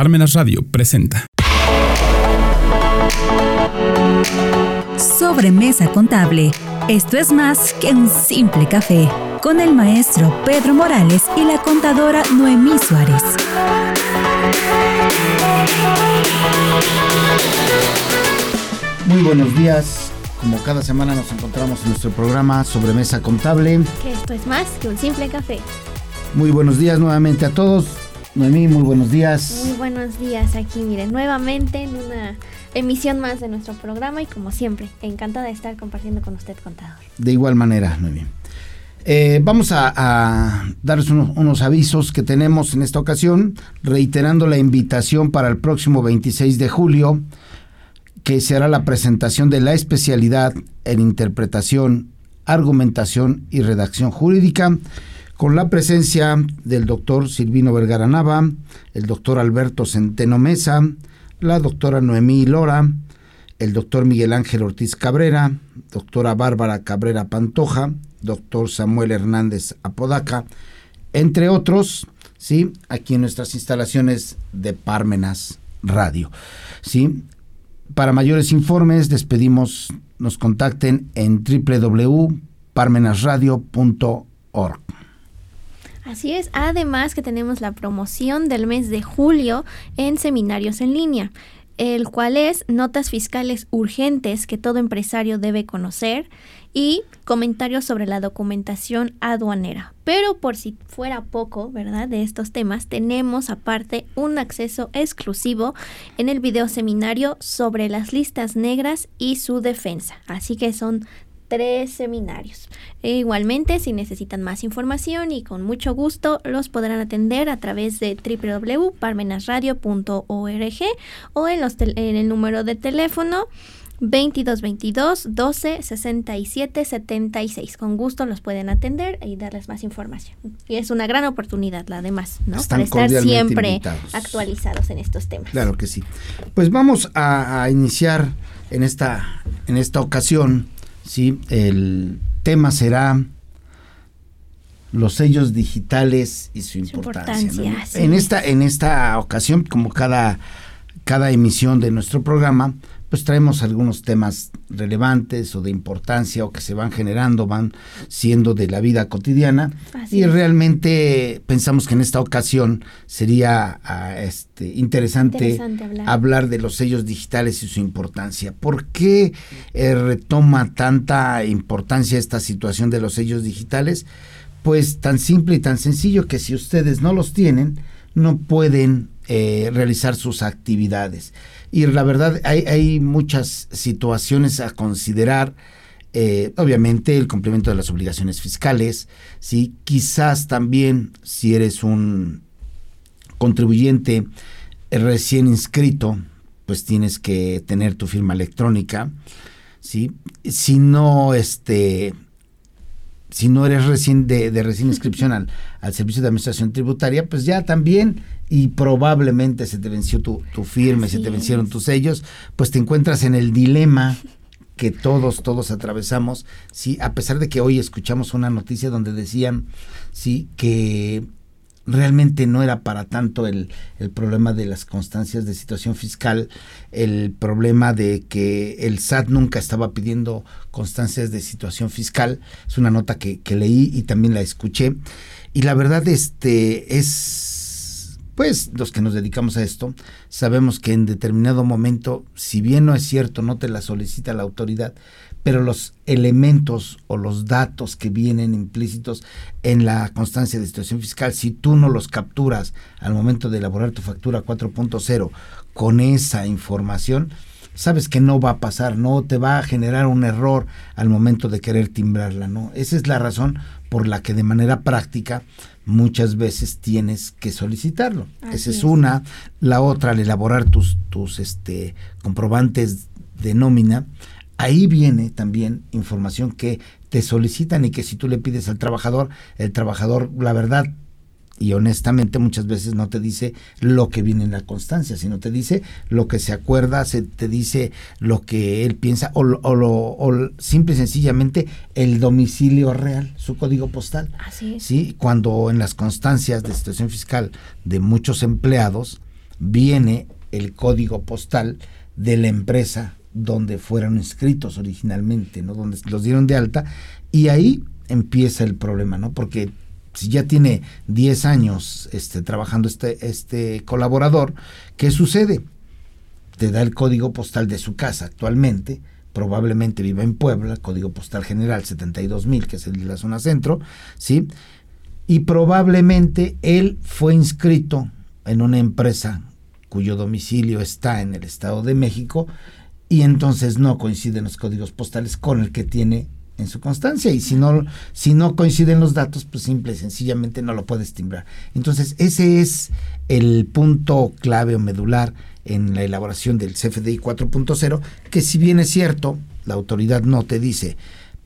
Parmenas Radio presenta. Sobremesa contable. Esto es más que un simple café. Con el maestro Pedro Morales y la contadora Noemí Suárez. Muy buenos días. Como cada semana nos encontramos en nuestro programa Sobremesa Contable. Que esto es más que un simple café. Muy buenos días nuevamente a todos. Noemí, muy buenos días. Muy buenos días aquí, miren, nuevamente en una emisión más de nuestro programa y como siempre, encantada de estar compartiendo con usted, contador. De igual manera, Noemí. Eh, vamos a, a darles unos, unos, avisos que tenemos en esta ocasión, reiterando la invitación para el próximo 26 de julio, que se hará la presentación de la especialidad en interpretación, argumentación y redacción jurídica con la presencia del doctor Silvino Vergara Nava, el doctor Alberto Centeno Mesa, la doctora Noemí Lora, el doctor Miguel Ángel Ortiz Cabrera, doctora Bárbara Cabrera Pantoja, doctor Samuel Hernández Apodaca, entre otros, ¿sí? aquí en nuestras instalaciones de Parmenas Radio. ¿sí? Para mayores informes, despedimos, nos contacten en www.parmenasradio.org. Así es, además que tenemos la promoción del mes de julio en seminarios en línea, el cual es notas fiscales urgentes que todo empresario debe conocer y comentarios sobre la documentación aduanera. Pero por si fuera poco, ¿verdad? De estos temas, tenemos aparte un acceso exclusivo en el video seminario sobre las listas negras y su defensa. Así que son tres seminarios. E igualmente, si necesitan más información y con mucho gusto, los podrán atender a través de www.parmenasradio.org o en, los en el número de teléfono 2222 12 67 76. Con gusto los pueden atender y darles más información. Y es una gran oportunidad, además, ¿no? Para estar siempre invitados. actualizados en estos temas. Claro que sí. Pues vamos a, a iniciar en esta, en esta ocasión ¿sí? El tema será los sellos digitales y su importancia. Su importancia ¿no? En esta en esta ocasión, como cada cada emisión de nuestro programa, pues traemos algunos temas relevantes o de importancia o que se van generando, van siendo de la vida cotidiana Así y realmente pensamos que en esta ocasión sería uh, este, interesante, Interesante hablar. hablar. de los sellos digitales y su importancia. ¿Por qué eh, retoma tanta importancia esta situación de los sellos digitales? Pues tan simple y tan sencillo que si ustedes no los tienen, no pueden eh, realizar sus actividades. Y la verdad hay, hay muchas situaciones a considerar. Eh, obviamente el cumplimiento de las obligaciones fiscales, ¿sí? quizás también si eres un contribuyente recién inscrito, pues tienes que tener tu firma electrónica, ¿sí? Si no, este, si no eres recién de, de recién inscripción al, al, servicio de administración tributaria, pues ya también y probablemente se te venció tu, tu firma, Así se te es. vencieron tus sellos, pues te encuentras en el dilema que todos, todos atravesamos, sí, a pesar de que hoy escuchamos una noticia donde decían, sí, que realmente no era para tanto el, el, problema de las constancias de situación fiscal, el problema de que el SAT nunca estaba pidiendo constancias de situación fiscal. Es una nota que, que leí y también la escuché. Y la verdad, este es, pues, los que nos dedicamos a esto, sabemos que en determinado momento, si bien no es cierto, no te la solicita la autoridad, pero los elementos o los datos que vienen implícitos en la constancia de situación fiscal, si tú no los capturas al momento de elaborar tu factura 4.0 con esa información, sabes que no va a pasar, no te va a generar un error al momento de querer timbrarla, ¿no? Esa es la razón por la que de manera práctica muchas veces tienes que solicitarlo. Así Esa es, es. una. La otra, al elaborar tus, tus este, comprobantes de nómina, ahí viene también información que te solicitan y que si tú le pides al trabajador, el trabajador, la verdad, y honestamente muchas veces no te dice lo que viene en la constancia, sino te dice lo que se acuerda, se te dice lo que él piensa o, o, lo, o simple y sencillamente el domicilio real, su código postal. Así es. ¿sí? Cuando en las constancias de situación fiscal de muchos empleados, viene el código postal de la empresa donde fueron inscritos originalmente, ¿no? Donde los dieron de alta y ahí empieza el problema, ¿no? Porque si ya tiene 10 años este, trabajando este, este colaborador, ¿qué sucede? Te da el código postal de su casa actualmente, probablemente vive en Puebla, código postal general 72000, que es el de la zona centro, ¿sí? Y probablemente él fue inscrito en una empresa cuyo domicilio está en el Estado de México y entonces no coinciden los códigos postales con el que tiene en su constancia. Y si no si no coinciden los datos pues simple y sencillamente no lo puedes timbrar entonces ese es el punto clave o medular en la elaboración del CFDI 4.0 que si bien es cierto la autoridad no te dice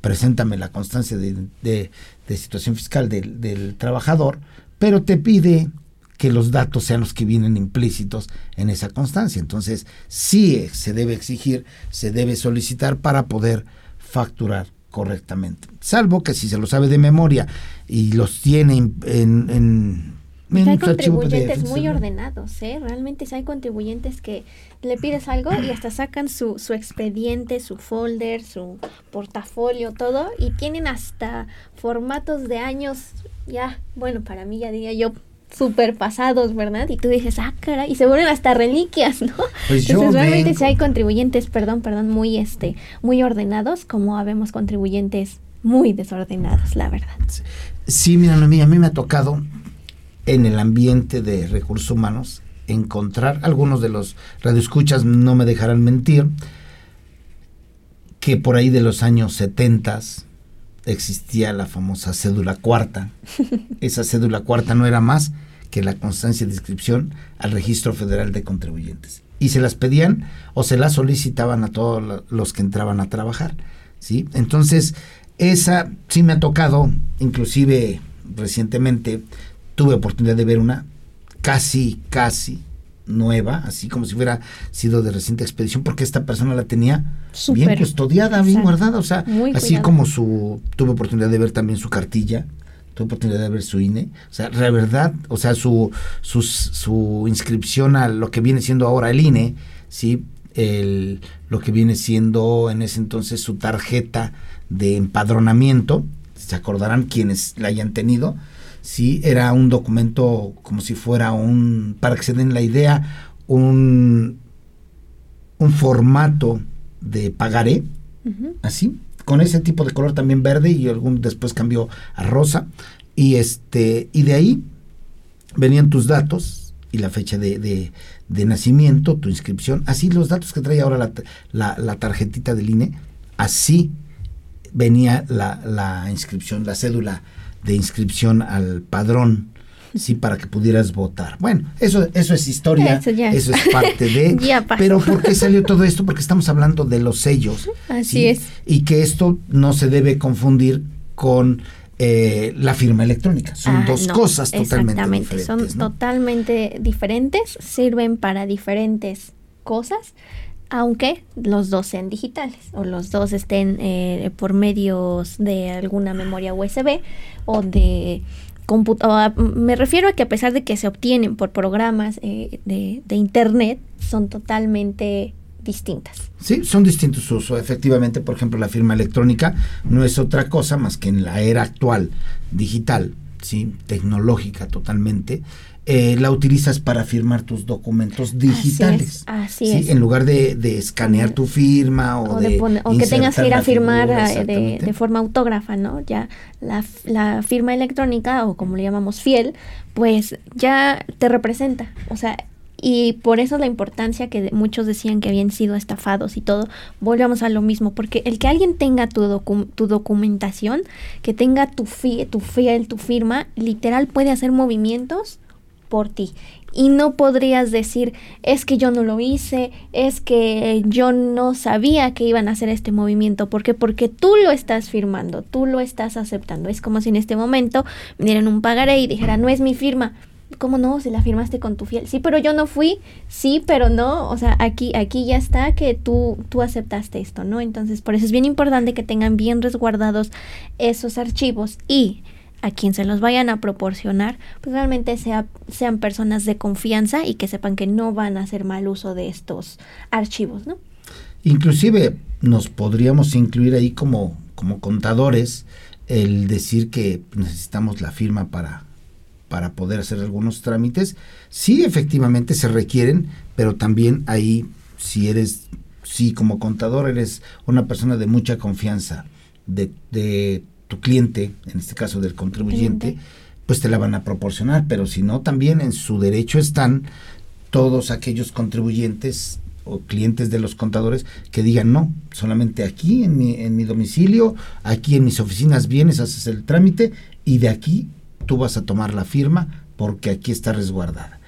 preséntame la constancia de, situación fiscal del, del trabajador pero te pide que los datos sean los que vienen implícitos en esa constancia. Entonces, sí se debe exigir, se debe solicitar para poder facturar correctamente. Salvo que si se lo sabe de memoria y los tiene en... en, hay contribuyentes muy ordenados, ¿eh? Realmente hay contribuyentes que le pides algo y hasta sacan su, su expediente, su folder, su portafolio, todo, y tienen hasta formatos de años, ya, bueno, para mí ya diría yo, super pasados, ¿verdad? Y tú dices, ah, cara, y se vuelven hasta reliquias, ¿no? Pues Entonces, realmente si hay contribuyentes, perdón, perdón, muy, este, muy ordenados, como habemos contribuyentes muy desordenados, la verdad. Sí, mira, a mí, a mí me ha tocado en el ambiente de recursos humanos encontrar, algunos de los radioescuchas no me dejarán mentir, que por ahí de los años 70 existía la famosa cédula cuarta. Esa cédula cuarta no era más que la constancia de inscripción al Registro Federal de Contribuyentes. Y se las pedían o se las solicitaban a todos los que entraban a trabajar. ¿sí? Entonces, esa sí me ha tocado, inclusive recientemente tuve oportunidad de ver una casi, casi nueva, así como si hubiera sido de reciente expedición, porque esta persona la tenía bien custodiada, bien guardada, o sea, así como su, tuve oportunidad de ver también su cartilla, tuve oportunidad de ver su INE, o sea, la verdad, o sea, su, su, su inscripción a lo que viene siendo ahora el INE, sí, el, lo que viene siendo en ese entonces su tarjeta de empadronamiento, se acordarán quienes la hayan tenido, sí era un documento como si fuera un, para que se den la idea, un, un formato de pagaré, así, con ese tipo de color también verde y algún después cambió a rosa. Y este y de ahí venían tus datos y la fecha de, de, nacimiento, tu inscripción, así los datos que trae ahora la, la, la tarjetita del INE, así venía la, la inscripción, la cédula de inscripción al padrón, sí, para que pudieras votar. Bueno, eso, eso es historia, eso, es parte de... pero ¿por qué salió todo esto? Porque estamos hablando de los sellos. Así es. Y que esto no se debe confundir con eh, la firma electrónica. Son ah, dos cosas totalmente diferentes. Son totalmente diferentes, sirven para diferentes cosas aunque los dos sean digitales o los dos estén eh, por medios de alguna memoria USB o de computadora. Me refiero a que a pesar de que se obtienen por programas eh, de, de, Internet, son totalmente distintas. Sí, son distintos usos. Efectivamente, por ejemplo, la firma electrónica no es otra cosa más que en la era actual digital, ¿sí? tecnológica totalmente, eh, la utilizas para firmar tus documentos digitales. Así es. En lugar de, escanear tu firma o, de, que tengas que ir a firmar eh, de, forma autógrafa, ¿no? Ya la, firma electrónica o como le llamamos fiel, pues ya te representa. O sea, y por eso la importancia que muchos decían que habían sido estafados y todo, volvemos a lo mismo, porque el que alguien tenga tu, tu documentación, que tenga tu, tu fiel, tu firma, literal puede hacer movimientos por ti. Y no podrías decir, es que yo no lo hice, es que yo no sabía que iban a hacer este movimiento. ¿Por qué? Porque tú lo estás firmando, tú lo estás aceptando. Es como si en este momento me dieran un pagaré y dijera, no es mi firma. ¿Cómo no? Si la firmaste con tu fiel. Sí, pero yo no fui. Sí, pero no. O sea, aquí, aquí ya está que tú, tú aceptaste esto, ¿no? Entonces, por eso es bien importante que tengan bien resguardados esos archivos y a quien se los vayan a proporcionar, pues realmente sea, sean personas de confianza y que sepan que no van a hacer mal uso de estos archivos, ¿no? Inclusive nos podríamos incluir ahí como, como contadores el decir que necesitamos la firma para, para poder hacer algunos trámites. Sí, efectivamente se requieren, pero también ahí, si eres, si como contador eres una persona de mucha confianza de, de tu cliente, en este caso del contribuyente, pues te la van a proporcionar, pero si no, también en su derecho están todos aquellos contribuyentes o clientes de los contadores que digan no, solamente aquí en mi, en mi domicilio, aquí en mis oficinas vienes, haces el trámite y de aquí tú vas a tomar la firma porque aquí está resguardada.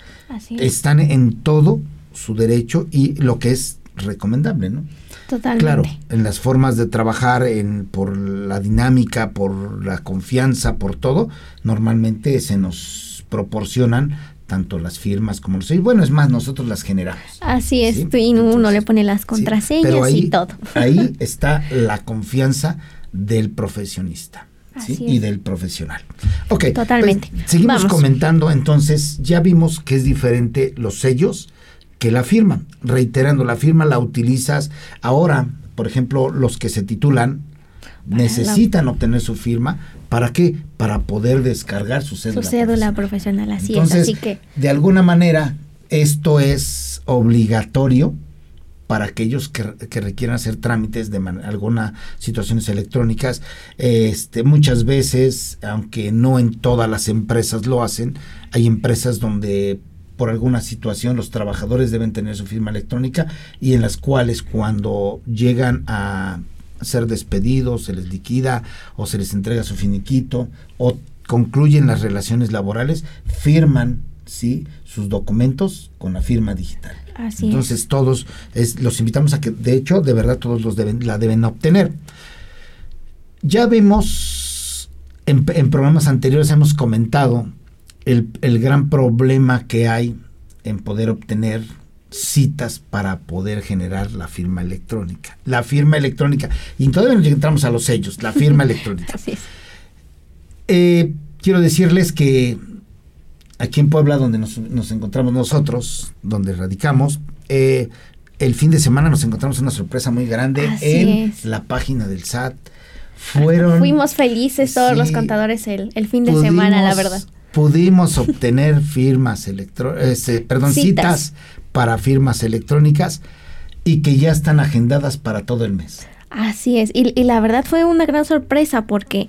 Están en todo su derecho y lo que es recomendable, ¿no? Totalmente. Claro, en las formas de trabajar, en, por la dinámica, por la confianza, por todo, normalmente se nos proporcionan tanto las firmas como los sellos. Bueno, es más, nosotros las generamos. Así es, y uno le pone las contraseñas y todo. ahí está la confianza del profesionista. y del profesional. Ok, pues, totalmente. seguimos comentando, entonces ya vimos que es diferente los sellos que la firma. Reiterando, la firma la utilizas ahora, por ejemplo, los que se titulan necesitan obtener su firma. ¿Para qué? Para poder descargar su cédula. Su cédula profesional, así es. Así que. De alguna manera, esto es obligatorio para aquellos que, requieran hacer trámites de algunas situaciones electrónicas. Este, muchas veces, aunque no en todas las empresas lo hacen, hay empresas donde por alguna situación los trabajadores deben tener su firma electrónica y en las cuales cuando llegan a ser despedidos, se les liquida o se les entrega su finiquito o concluyen las relaciones laborales, firman ¿sí? sus documentos con la firma digital. Así Entonces todos es, los invitamos a que, de hecho, de verdad todos los deben, la deben obtener. Ya vemos, en, programas anteriores hemos comentado el, el gran problema que hay en poder obtener citas para poder generar la firma electrónica. La firma electrónica. Y todavía no entramos a los sellos, la firma electrónica. Así es. Eh, quiero decirles que aquí en Puebla, donde nos, encontramos nosotros, donde radicamos, eh, el fin de semana nos encontramos una sorpresa muy grande en la página del SAT. Fueron, Fuimos felices todos los contadores el, fin de semana, la verdad. Pudimos obtener firmas electrónicas, este, perdón, citas para firmas electrónicas y que ya están agendadas para todo el mes. Así es, y, la verdad fue una gran sorpresa porque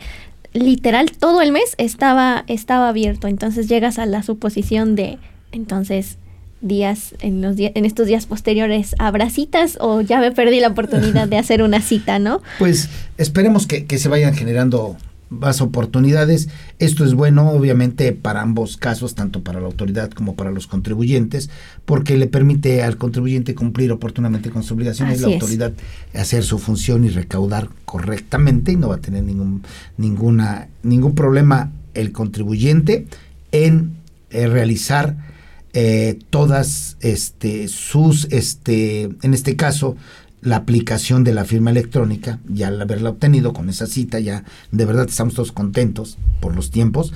literal todo el mes estaba, estaba abierto, entonces llegas a la suposición de, entonces días en los en estos días posteriores habrá citas o ya me perdí la oportunidad de hacer una cita, ¿no? Pues esperemos que, que se vayan generando más oportunidades. Esto es bueno, obviamente, para ambos casos, tanto para la autoridad como para los contribuyentes, porque le permite al contribuyente cumplir oportunamente con sus obligaciones, la autoridad hacer su función y recaudar correctamente y no va a tener ningún, ninguna, ningún problema el contribuyente en eh, realizar eh, todas este, sus, este, en este caso, la aplicación de la firma electrónica, ya al haberla obtenido con esa cita, ya de verdad estamos todos contentos por los tiempos.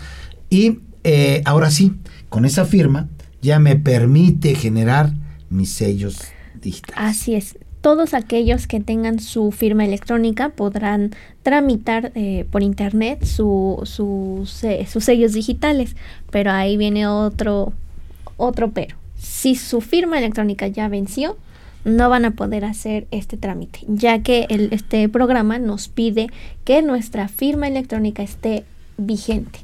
Y eh, ahora sí, con esa firma ya me permite generar mis sellos digitales. Así es. Todos aquellos que tengan su firma electrónica podrán tramitar eh, por internet su, su, sus sellos digitales, pero ahí viene otro, otro pero. Si su firma electrónica ya venció, no van a poder hacer este trámite, ya que el, este programa nos pide que nuestra firma electrónica esté vigente.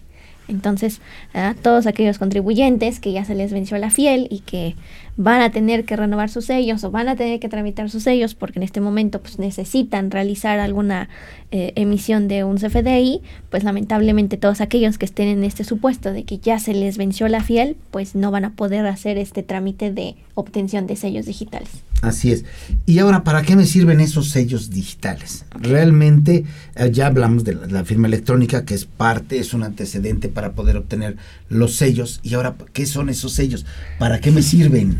Entonces, a todos aquellos contribuyentes que ya se les venció la fiel y que van a tener que renovar sus sellos o van a tener que tramitar sus sellos porque en este momento pues, necesitan realizar alguna eh, emisión de un CFDI, pues lamentablemente todos aquellos que estén en este supuesto de que ya se les venció la fiel, pues no van a poder hacer este trámite de obtención de sellos digitales. Así es. Y ahora, ¿para qué me sirven esos sellos digitales? Realmente, eh, ya hablamos de la, firma electrónica, que es parte, es un antecedente para poder obtener los sellos. Y ahora, ¿qué son esos sellos? ¿Para qué me sirven?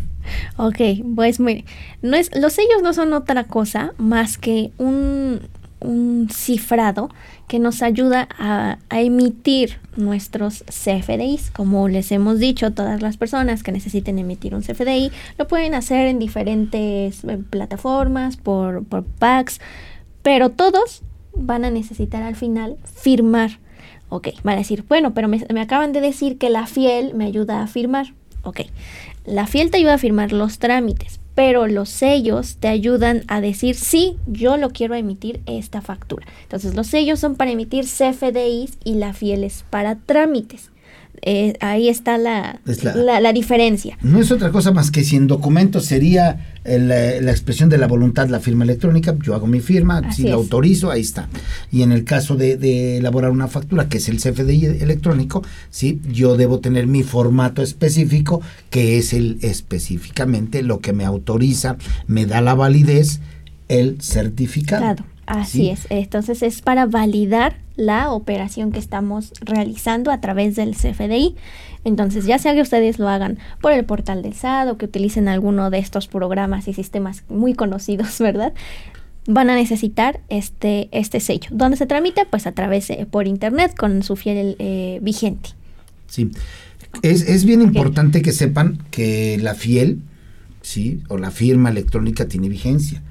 Ok, pues muy, no es, los sellos no son otra cosa más que un, un cifrado que nos ayuda a, emitir nuestros CFDIs. Como les hemos dicho, todas las personas que necesiten emitir un CFDI lo pueden hacer en diferentes eh, plataformas, por, por packs, pero todos van a necesitar al final firmar. Ok, van a decir, bueno, pero me, me acaban de decir que la fiel me ayuda a firmar. Ok, la fiel te ayuda a firmar los trámites, pero los sellos te ayudan a decir, sí, yo lo quiero emitir esta factura. Entonces los sellos son para emitir CFDIs y la fiel es para trámites. Eh, ahí está la, la, diferencia. No es otra cosa más que si en documentos sería eh, la, expresión de la voluntad, la firma electrónica, yo hago mi firma, si la autorizo, ahí está. Y en el caso de, elaborar una factura, que es el CFDI electrónico, ¿sí? yo debo tener mi formato específico, que es el específicamente lo que me autoriza, me da la validez, el certificado. Así es. Entonces es para validar la operación que estamos realizando a través del CFDI. Entonces, ya sea que ustedes lo hagan por el portal del SAD o que utilicen alguno de estos programas y sistemas muy conocidos, ¿verdad? Van a necesitar este, este sello. ¿Dónde se tramita? Pues a través eh, por internet con su fiel eh, vigente. Sí. Es, es bien importante que sepan que la fiel, ¿sí? O la firma electrónica tiene vigencia.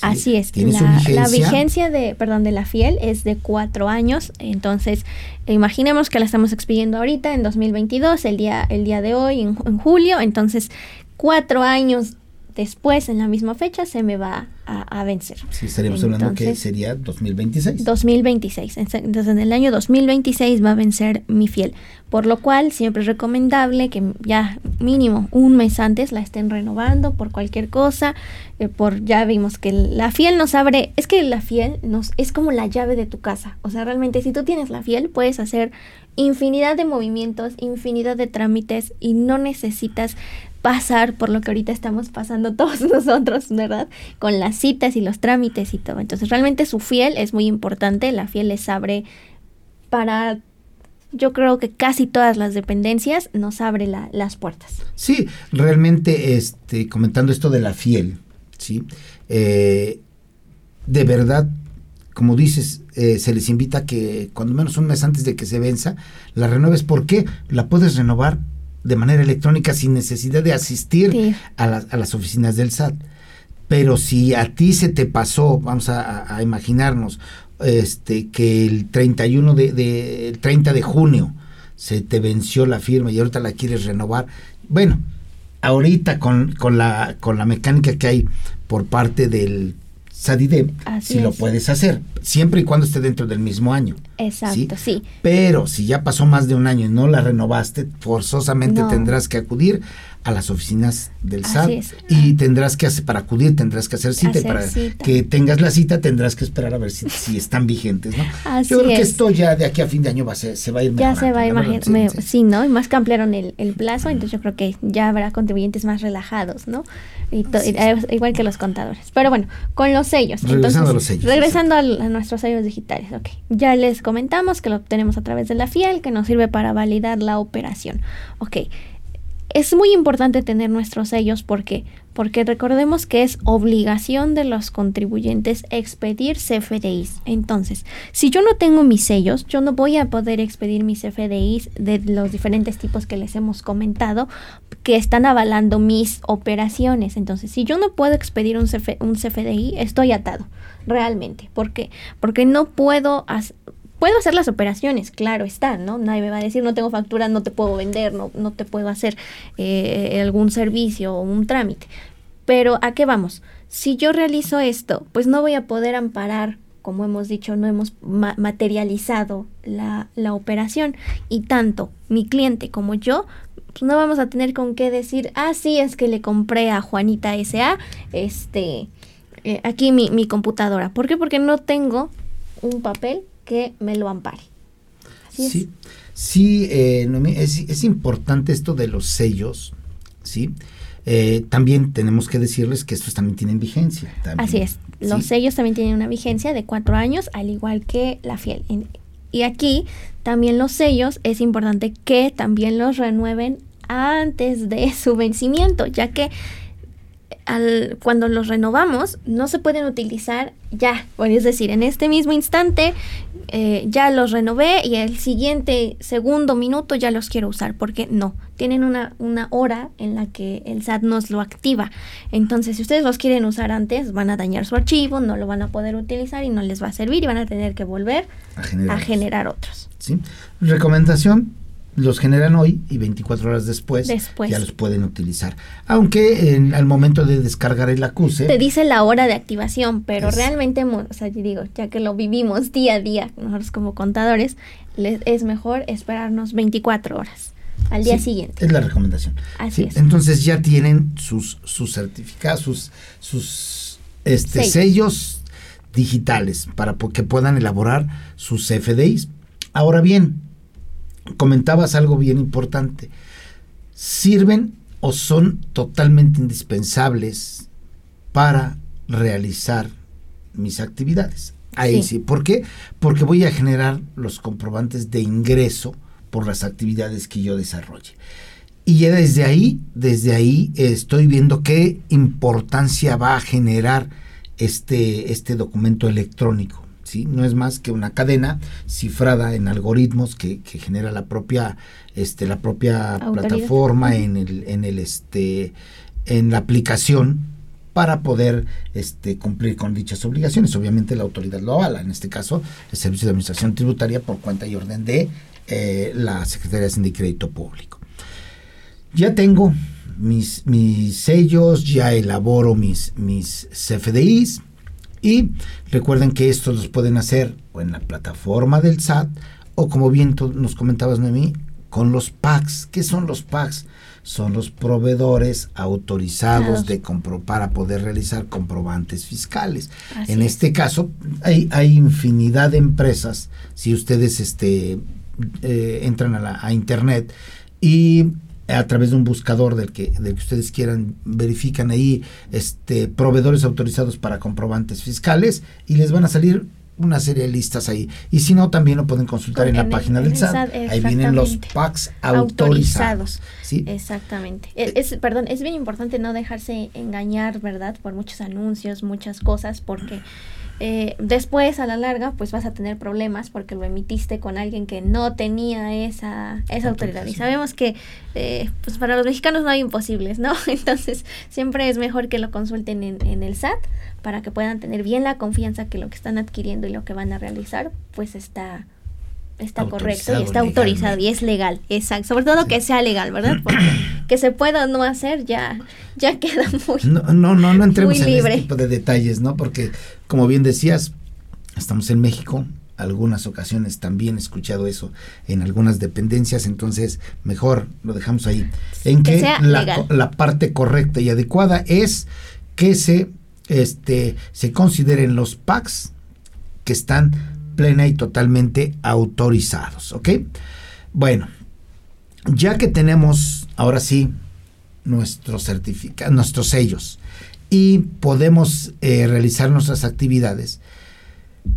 Así es. la, vigencia? de, perdón, de la fiel es de cuatro años. Entonces, imaginemos que la estamos expidiendo ahorita en 2022, el día, el día de hoy, en, en julio. Entonces, cuatro años después, en la misma fecha, se me va a, vencer. Sí, estaríamos hablando que sería 2026. 2026. Entonces, en el año 2026 va a vencer mi fiel. Por lo cual, siempre es recomendable que ya mínimo un mes antes la estén renovando por cualquier cosa. Eh, por Ya vimos que la fiel nos abre. Es que la fiel nos es como la llave de tu casa. O sea, realmente, si tú tienes la fiel, puedes hacer infinidad de movimientos, infinidad de trámites y no necesitas pasar por lo que ahorita estamos pasando todos nosotros, ¿verdad? Con las citas y los trámites y todo. Entonces, realmente su fiel es muy importante. La fiel les abre para yo creo que casi todas las dependencias nos abre las puertas. Sí, realmente, este, comentando esto de la fiel, ¿sí? Eh, de verdad, como dices, eh, se les invita que cuando menos un mes antes de que se venza, la renueves. ¿Por qué? La puedes renovar de manera electrónica sin necesidad de asistir a, a, las oficinas del SAT. Pero si a ti se te pasó, vamos a, imaginarnos, este, que el 31 de, el 30 de junio se te venció la firma y ahorita la quieres renovar, bueno, ahorita con, con, la, con la mecánica que hay por parte del SADIDEM, si lo puedes hacer, siempre y cuando esté dentro del mismo año. Exacto, ¿sí? Pero si ya pasó más de un año y no la renovaste, forzosamente tendrás que acudir a las oficinas del SAT y tendrás que hacer, para acudir tendrás que hacer cita y para que tengas la cita tendrás que esperar a ver si, si están vigentes, ¿no? Yo creo que esto ya de aquí a fin de año va a se va a ir Ya se va a ir sí, ¿no? Y más que ampliaron el, el, plazo, entonces yo creo que ya habrá contribuyentes más relajados, ¿no? Y igual que los contadores. Pero bueno, con los sellos. Regresando a los sellos. Regresando a, nuestros sellos digitales, ok. Ya les comentamos que lo obtenemos a través de la FIEL, que nos sirve para validar la operación. Ok es muy importante tener nuestros sellos porque porque recordemos que es obligación de los contribuyentes expedir CFDIs. Entonces, si yo no tengo mis sellos, yo no voy a poder expedir mis CFDIs de los diferentes tipos que les hemos comentado que están avalando mis operaciones. Entonces, si yo no puedo expedir un, un CFDI, estoy atado, realmente. ¿Por qué? Porque no puedo Puedo hacer las operaciones, claro está, ¿no? Nadie me va a decir, no tengo factura, no te puedo vender, no, no te puedo hacer eh, algún servicio o un trámite. Pero ¿a qué vamos? Si yo realizo esto, pues no voy a poder amparar, como hemos dicho, no hemos materializado la, la, operación. Y tanto mi cliente como yo, pues no vamos a tener con qué decir, ah, sí, es que le compré a Juanita S.A. este, eh, aquí mi, mi computadora. ¿Por qué? Porque no tengo un papel que me lo ampare. sí, sí eh, es, importante esto de los sellos, ¿sí? Eh, también tenemos que decirles que estos también tienen vigencia. Así es, los sellos también tienen una vigencia de cuatro años, al igual que la fiel. Y aquí también los sellos es importante que también los renueven antes de su vencimiento, ya que al, cuando los renovamos, no se pueden utilizar ya. Es decir, en este mismo instante eh, ya los renové y el siguiente segundo minuto ya los quiero usar, porque no, tienen una, una hora en la que el SAT nos lo activa. Entonces, si ustedes los quieren usar antes, van a dañar su archivo, no lo van a poder utilizar y no les va a servir y van a tener que volver a generar, otros. ¿Sí? Recomendación, los generan hoy y 24 horas después, ya los pueden utilizar. Aunque en, al momento de descargar el acuse... Te dice la hora de activación, pero realmente, o sea, digo, ya que lo vivimos día a día, nosotros como contadores, les, es mejor esperarnos 24 horas al día siguiente. Es la recomendación. Así es. Entonces ya tienen sus, sus certificados, sus, sus este, sellos digitales para que puedan elaborar sus FDIs. Ahora bien, comentabas algo bien importante. ¿Sirven o son totalmente indispensables para realizar mis actividades? Ahí sí. ¿Por qué? Porque voy a generar los comprobantes de ingreso por las actividades que yo desarrolle. Y ya desde ahí, desde ahí estoy viendo qué importancia va a generar este, este documento electrónico. No es más que una cadena cifrada en algoritmos que, genera la propia, este, la propia plataforma en el, en el este, en la aplicación para poder este, cumplir con dichas obligaciones. Obviamente la autoridad lo avala, en este caso el Servicio de Administración Tributaria por cuenta y orden de eh, la Secretaría de Hacienda y Crédito Público. Ya tengo mis, mis sellos, ya elaboro mis, mis CFDIs, y recuerden que estos los pueden hacer o en la plataforma del SAT o como bien nos comentabas Noemí, con los PACs. ¿Qué son los PACs? Son los proveedores autorizados de para poder realizar comprobantes fiscales. en este caso, hay, hay, infinidad de empresas. Si ustedes este, eh, entran a, a internet y a través de un buscador del que, del que ustedes quieran, verifican ahí este, proveedores autorizados para comprobantes fiscales y les van a salir una serie de listas ahí. Y si no, también lo pueden consultar en, la página del SAT. Ahí vienen los PACs autorizados. ¿sí? Exactamente. Es, perdón, es bien importante no dejarse engañar, ¿verdad? Por muchos anuncios, muchas cosas, porque eh, después a la larga pues vas a tener problemas porque lo emitiste con alguien que no tenía esa, esa autoridad. Y sabemos que eh, pues para los mexicanos no hay imposibles, ¿no? Entonces siempre es mejor que lo consulten en, en el SAT para que puedan tener bien la confianza que lo que están adquiriendo y lo que van a realizar pues está está correcto y está autorizado y es legal, exacto. Sobre todo que sea legal, ¿verdad? Porque que se pueda no hacer ya, ya queda muy No, no, no, no entremos en este tipo de detalles, ¿no? Porque, como bien decías, estamos en México, algunas ocasiones también he escuchado eso en algunas dependencias, entonces mejor lo dejamos ahí. En que, la, la, parte correcta y adecuada es que se, este, se consideren los packs que están plena y totalmente autorizados, ¿ok? Bueno, ya que tenemos ahora sí nuestros certificados, nuestros sellos y podemos eh, realizar nuestras actividades,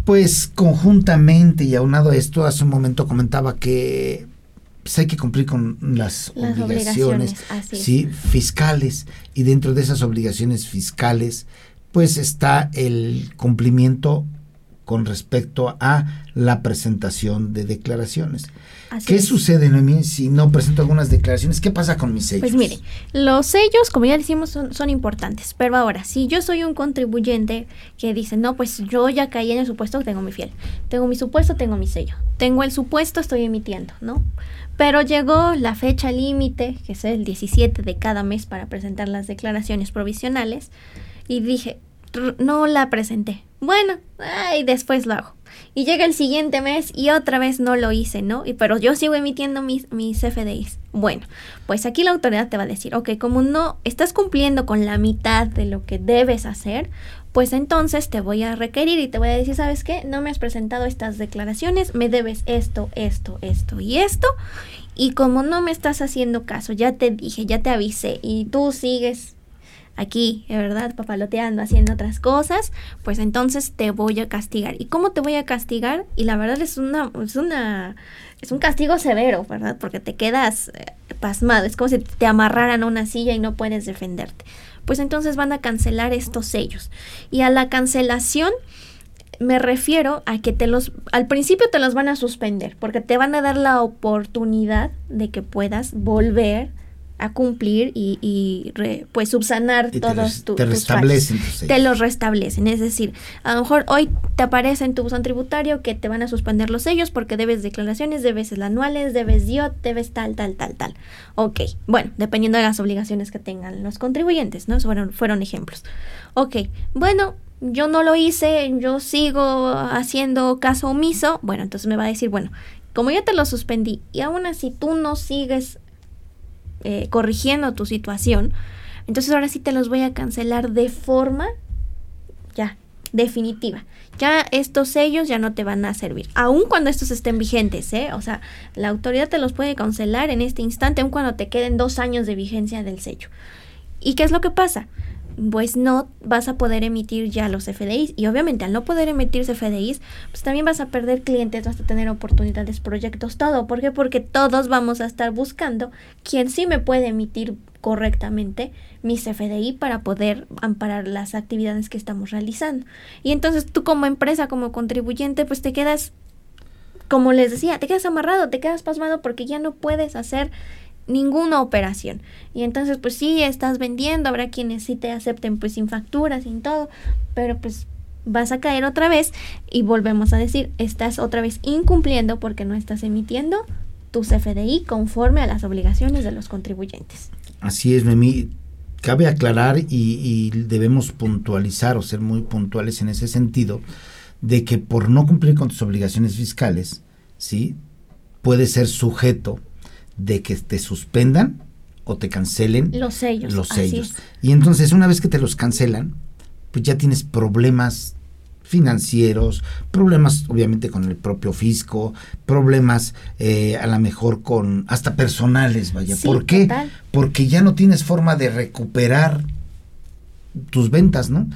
pues conjuntamente y aunado a esto, hace un momento comentaba que pues, hay que cumplir con las, obligaciones, ¿sí? fiscales y dentro de esas obligaciones fiscales pues está el cumplimiento con respecto a la presentación de declaraciones. ¿Qué sucede, Noemí, si no presento algunas declaraciones? ¿Qué pasa con mis sellos? Pues mire, los sellos, como ya decimos, son, son importantes. Pero ahora, si yo soy un contribuyente que dice, no, pues yo ya caí en el supuesto, tengo mi fiel. Tengo mi supuesto, tengo mi sello. Tengo el supuesto, estoy emitiendo, ¿no? Pero llegó la fecha límite, que es el 17 de cada mes para presentar las declaraciones provisionales, y dije, no la presenté. Bueno, ay, después lo hago. Y llega el siguiente mes y otra vez no lo hice, ¿no? Y, pero yo sigo emitiendo mis, mis FDIs. Bueno, pues aquí la autoridad te va a decir, ok, como no estás cumpliendo con la mitad de lo que debes hacer, pues entonces te voy a requerir y te voy a decir, ¿sabes qué? No me has presentado estas declaraciones, me debes esto, esto, esto y esto. Y como no me estás haciendo caso, ya te dije, ya te avisé y tú sigues aquí, ¿verdad? Papaloteando, haciendo otras cosas, pues entonces te voy a castigar. ¿Y cómo te voy a castigar? Y la verdad es una, es una, es un castigo severo, ¿verdad? Porque te quedas eh, pasmado, es como si te amarraran a una silla y no puedes defenderte. pues entonces van a cancelar estos sellos. Y a la cancelación me refiero a que te los, al principio te los van a suspender, porque te van a dar la oportunidad de que puedas volver a cumplir y, y pues subsanar todos tus te restablecen te los restablecen. Es decir a lo mejor hoy te aparece en tu buzón tributario que te van a suspender los sellos porque debes declaraciones debes el anuales debes DIOT debes tal tal tal tal. Ok bueno dependiendo de las obligaciones que tengan los contribuyentes no fueron fueron ejemplos. Ok bueno yo no lo hice yo sigo haciendo caso omiso. Bueno entonces me va a decir bueno como ya te lo suspendí y aún así tú no sigues eh, corrigiendo tu situación, entonces ahora sí te los voy a cancelar de forma ya definitiva. Ya estos sellos ya no te van a servir, aun cuando estos estén vigentes, ¿eh? O sea, la autoridad te los puede cancelar en este instante, aun cuando te queden dos años de vigencia del sello. ¿Y qué es lo que pasa? Pues no vas a poder emitir ya los FDIs. Y obviamente al no poder emitir FDIs, pues también vas a perder clientes, vas a tener oportunidades, proyectos, todo. ¿Por qué? Porque todos vamos a estar buscando quién sí me puede emitir correctamente mis FDI para poder amparar las actividades que estamos realizando. Y entonces tú como empresa, como contribuyente, pues te quedas, como les decía, te quedas amarrado, te quedas pasmado porque ya no puedes hacer ninguna operación. Y entonces pues sí, estás vendiendo, habrá quienes sí te acepten pues sin facturas, sin todo, pero pues vas a caer otra vez y volvemos a decir, estás otra vez incumpliendo porque no estás emitiendo tu CFDI conforme a las obligaciones de los contribuyentes. Así es, Memi. Cabe aclarar y, y debemos puntualizar o ser muy puntuales en ese sentido de que por no cumplir con tus obligaciones fiscales, ¿sí? Puede ser sujeto de que te suspendan o te cancelen los sellos. Los sellos. Y entonces una vez que te los cancelan, pues ya tienes problemas financieros, problemas obviamente con el propio fisco, problemas eh, a lo mejor con hasta personales, vaya. ¿Por qué? Porque ya no tienes forma de recuperar tus ventas, ¿no?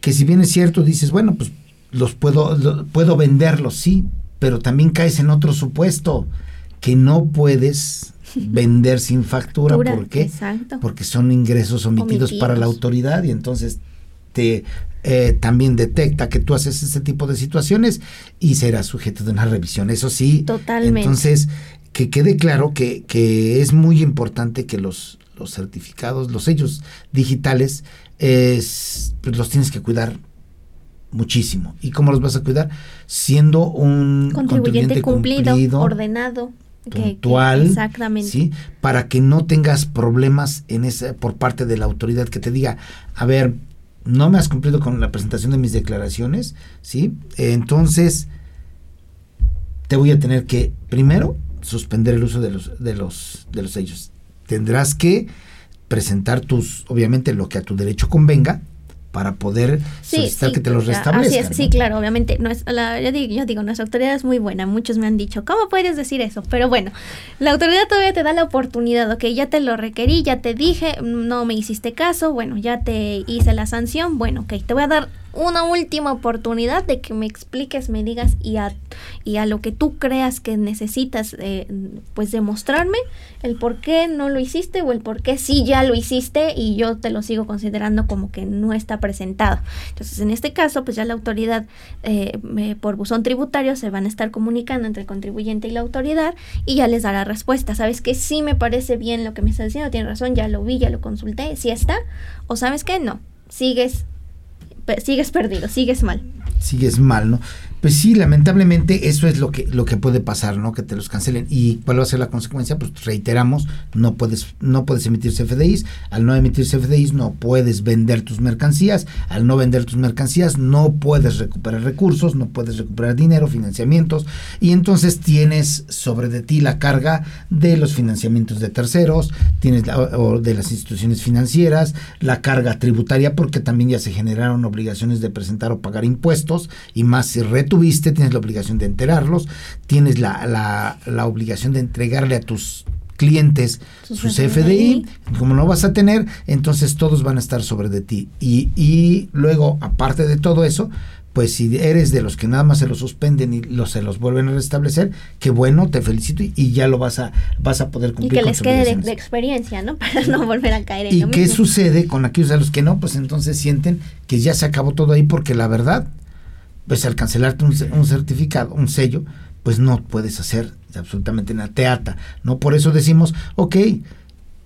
Que si bien es cierto, dices, bueno, pues los puedo, puedo venderlos, sí, pero también caes en otro supuesto que no puedes vender sin factura. ¿Por qué? Porque son ingresos omitidos, para la autoridad y entonces te eh, también detecta que tú haces ese tipo de situaciones y será sujeto de una revisión. Eso sí. Totalmente. Entonces, que quede claro que, que es muy importante que los, los certificados, los sellos digitales, es, pues los tienes que cuidar muchísimo. ¿Y cómo los vas a cuidar? Siendo un contribuyente, cumplido, ordenado puntual, exactamente. ¿sí? Para que no tengas problemas en esa, por parte de la autoridad que te diga, a ver, no me has cumplido con la presentación de mis declaraciones, ¿sí? Entonces, te voy a tener que, primero, suspender el uso de los, de los, de los sellos. Tendrás que presentar tus, obviamente, lo que a tu derecho convenga, para poder solicitar que te los restablezcan. sí, claro, obviamente. No es, la, yo, digo, yo digo, nuestra autoridad es muy buena. Muchos me han dicho, ¿cómo puedes decir eso? Pero bueno, la autoridad todavía te da la oportunidad, ok, ya te lo requerí, ya te dije, no me hiciste caso, bueno, ya te hice la sanción, bueno, ok, te voy a dar una última oportunidad de que me expliques, me digas y a, y a lo que tú creas que necesitas, eh, pues demostrarme el por qué no lo hiciste o el por qué sí ya lo hiciste y yo te lo sigo considerando como que no está presentado. Entonces, en este caso, pues ya la autoridad eh, por buzón tributario se van a estar comunicando entre el contribuyente y la autoridad y ya les dará respuesta. ¿Sabes que Sí me parece bien lo que me estás diciendo, tienes razón, ya lo vi, ya lo consulté, si está, o sabes que no, sigues sigues perdido, sigues mal. Sigues mal, ¿no? Pues sí, lamentablemente eso es lo que, lo que puede pasar, ¿no? Que te los cancelen. ¿Y cuál va a ser la consecuencia? Pues reiteramos, no puedes, no puedes emitir CFDIs. Al no emitir CFDIs no puedes vender tus mercancías. Al no vender tus mercancías no puedes recuperar recursos, no puedes recuperar dinero, financiamientos. Y entonces tienes sobre de ti la carga de los financiamientos de terceros, tienes o de las instituciones financieras, la carga tributaria porque también ya se generaron obligaciones de presentar o pagar impuestos y más si tuviste, tienes la obligación de enterarlos, tienes la, la, la obligación de entregarle a tus clientes Sus sus FDI. FDI, como no vas a tener, entonces todos van a estar sobre de ti. Y, y luego, aparte de todo eso, pues si eres de los que nada más se los suspenden y los, se los vuelven a restablecer, qué bueno, te felicito y, y ya lo vas a, vas a poder Y cumplir. que con les quede de, experiencia, ¿no? Para no volver a caer en ¿Y lo qué mismo. sucede con aquellos a los que no? Pues entonces sienten que ya se acabó todo ahí porque la verdad, pues al cancelarte un, ce- un certificado, un sello, pues no puedes hacer absolutamente nada, te ata, ¿no? Por eso decimos, ok,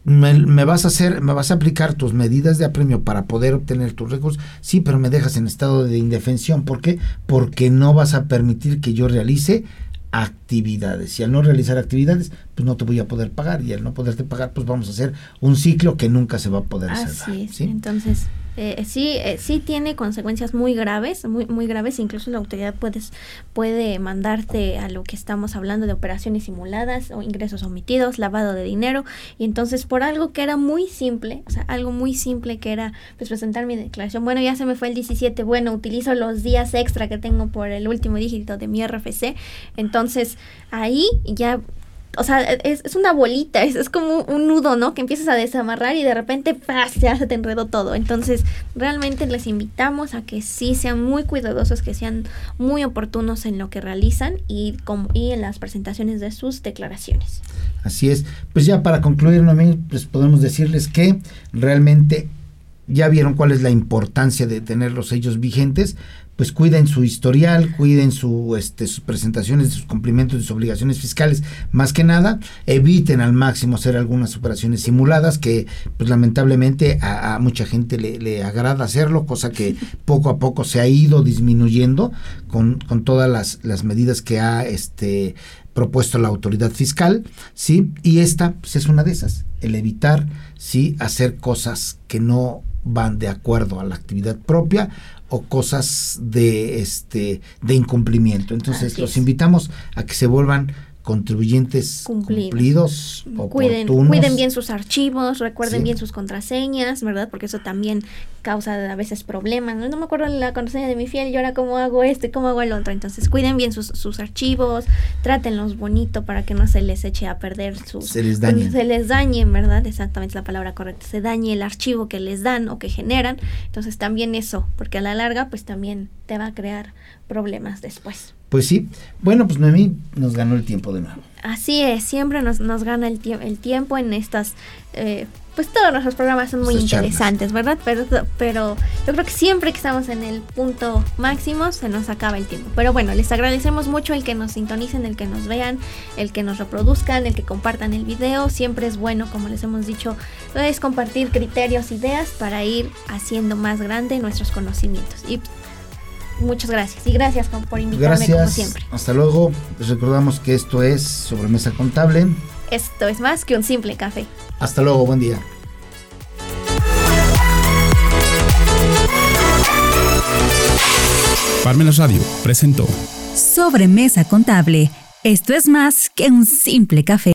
me, me vas a hacer, me vas a aplicar tus medidas de apremio para poder obtener tus recursos, sí, pero me dejas en estado de indefensión, ¿por qué? Porque no vas a permitir que yo realice actividades. Y al no realizar actividades, pues no te voy a poder pagar. Y al no poderte pagar, pues vamos a hacer un ciclo que nunca se va a poder cerrar. Así es. ¿sí? Entonces, eh, sí, eh, sí tiene consecuencias muy graves, muy, muy graves. Incluso la autoridad puedes, puede mandarte a lo que estamos hablando de operaciones simuladas o ingresos omitidos, lavado de dinero. Y entonces, por algo que era muy simple, o sea, algo muy simple que era pues presentar mi declaración. Bueno, ya se me fue el 17. Bueno, utilizo los días extra que tengo por el último dígito de mi RFC. Entonces, ahí ya o sea, es, es una bolita, es, es como un nudo, ¿no? Que empiezas a desamarrar y de repente ¡paz! se te enredó todo. Entonces, realmente les invitamos a que sí sean muy cuidadosos, que sean muy oportunos en lo que realizan y, como, y en las presentaciones de sus declaraciones. Así es. Pues ya para concluir, Noemí, pues podemos decirles que realmente ya vieron cuál es la importancia de tener los sellos vigentes. Pues cuiden su historial, cuiden su, este, sus presentaciones, sus cumplimientos de sus obligaciones fiscales. Más que nada, eviten al máximo hacer algunas operaciones simuladas que, pues lamentablemente, a, a mucha gente le, le agrada hacerlo, cosa que poco a poco se ha ido disminuyendo con, con todas las, las medidas que ha este, propuesto la autoridad fiscal, ¿sí? Y esta pues, es una de esas, el evitar, ¿sí? Hacer cosas que no van de acuerdo a la actividad propia o cosas de este de incumplimiento. Entonces Así los es. invitamos a que se vuelvan contribuyentes Cumplidos. cumplidos, Cuiden, oportunos. cuiden bien sus archivos, recuerden Sí. bien sus contraseñas, ¿verdad? Porque eso también causa a veces problemas. No, No me acuerdo la contraseña de mi fiel y ahora cómo hago esto y cómo hago el otro. Entonces cuiden bien sus, sus archivos, trátenlos bonito para que no se les eche a perder sus... Se les dañen. Se les dañen, ¿verdad? Exactamente es la palabra correcta. Se dañe el archivo que les dan o que generan. Entonces también eso, porque a la larga pues también te va a crear problemas después. Pues sí. Bueno, pues Noemí nos ganó el tiempo de nuevo. Así es, siempre nos, nos gana el, tie- el tiempo en estas... eh, pues todos nuestros programas son muy charlas. interesantes, ¿verdad? Pero, pero yo creo que siempre que estamos en el punto máximo se nos acaba el tiempo. Pero bueno, les agradecemos mucho el que nos sintonicen, el que nos vean, el que nos reproduzcan, el que compartan el video. Siempre es bueno, como les hemos dicho, es compartir criterios, ideas para ir haciendo más grande nuestros conocimientos. Y muchas gracias. Y gracias por por invitarme como Gracias. siempre. Hasta luego. Les recordamos que esto es Sobremesa Contable. Esto es más que un simple café. Hasta luego. Buen día. Parmenas Radio presentó Sobremesa contable. Esto es más que un simple café.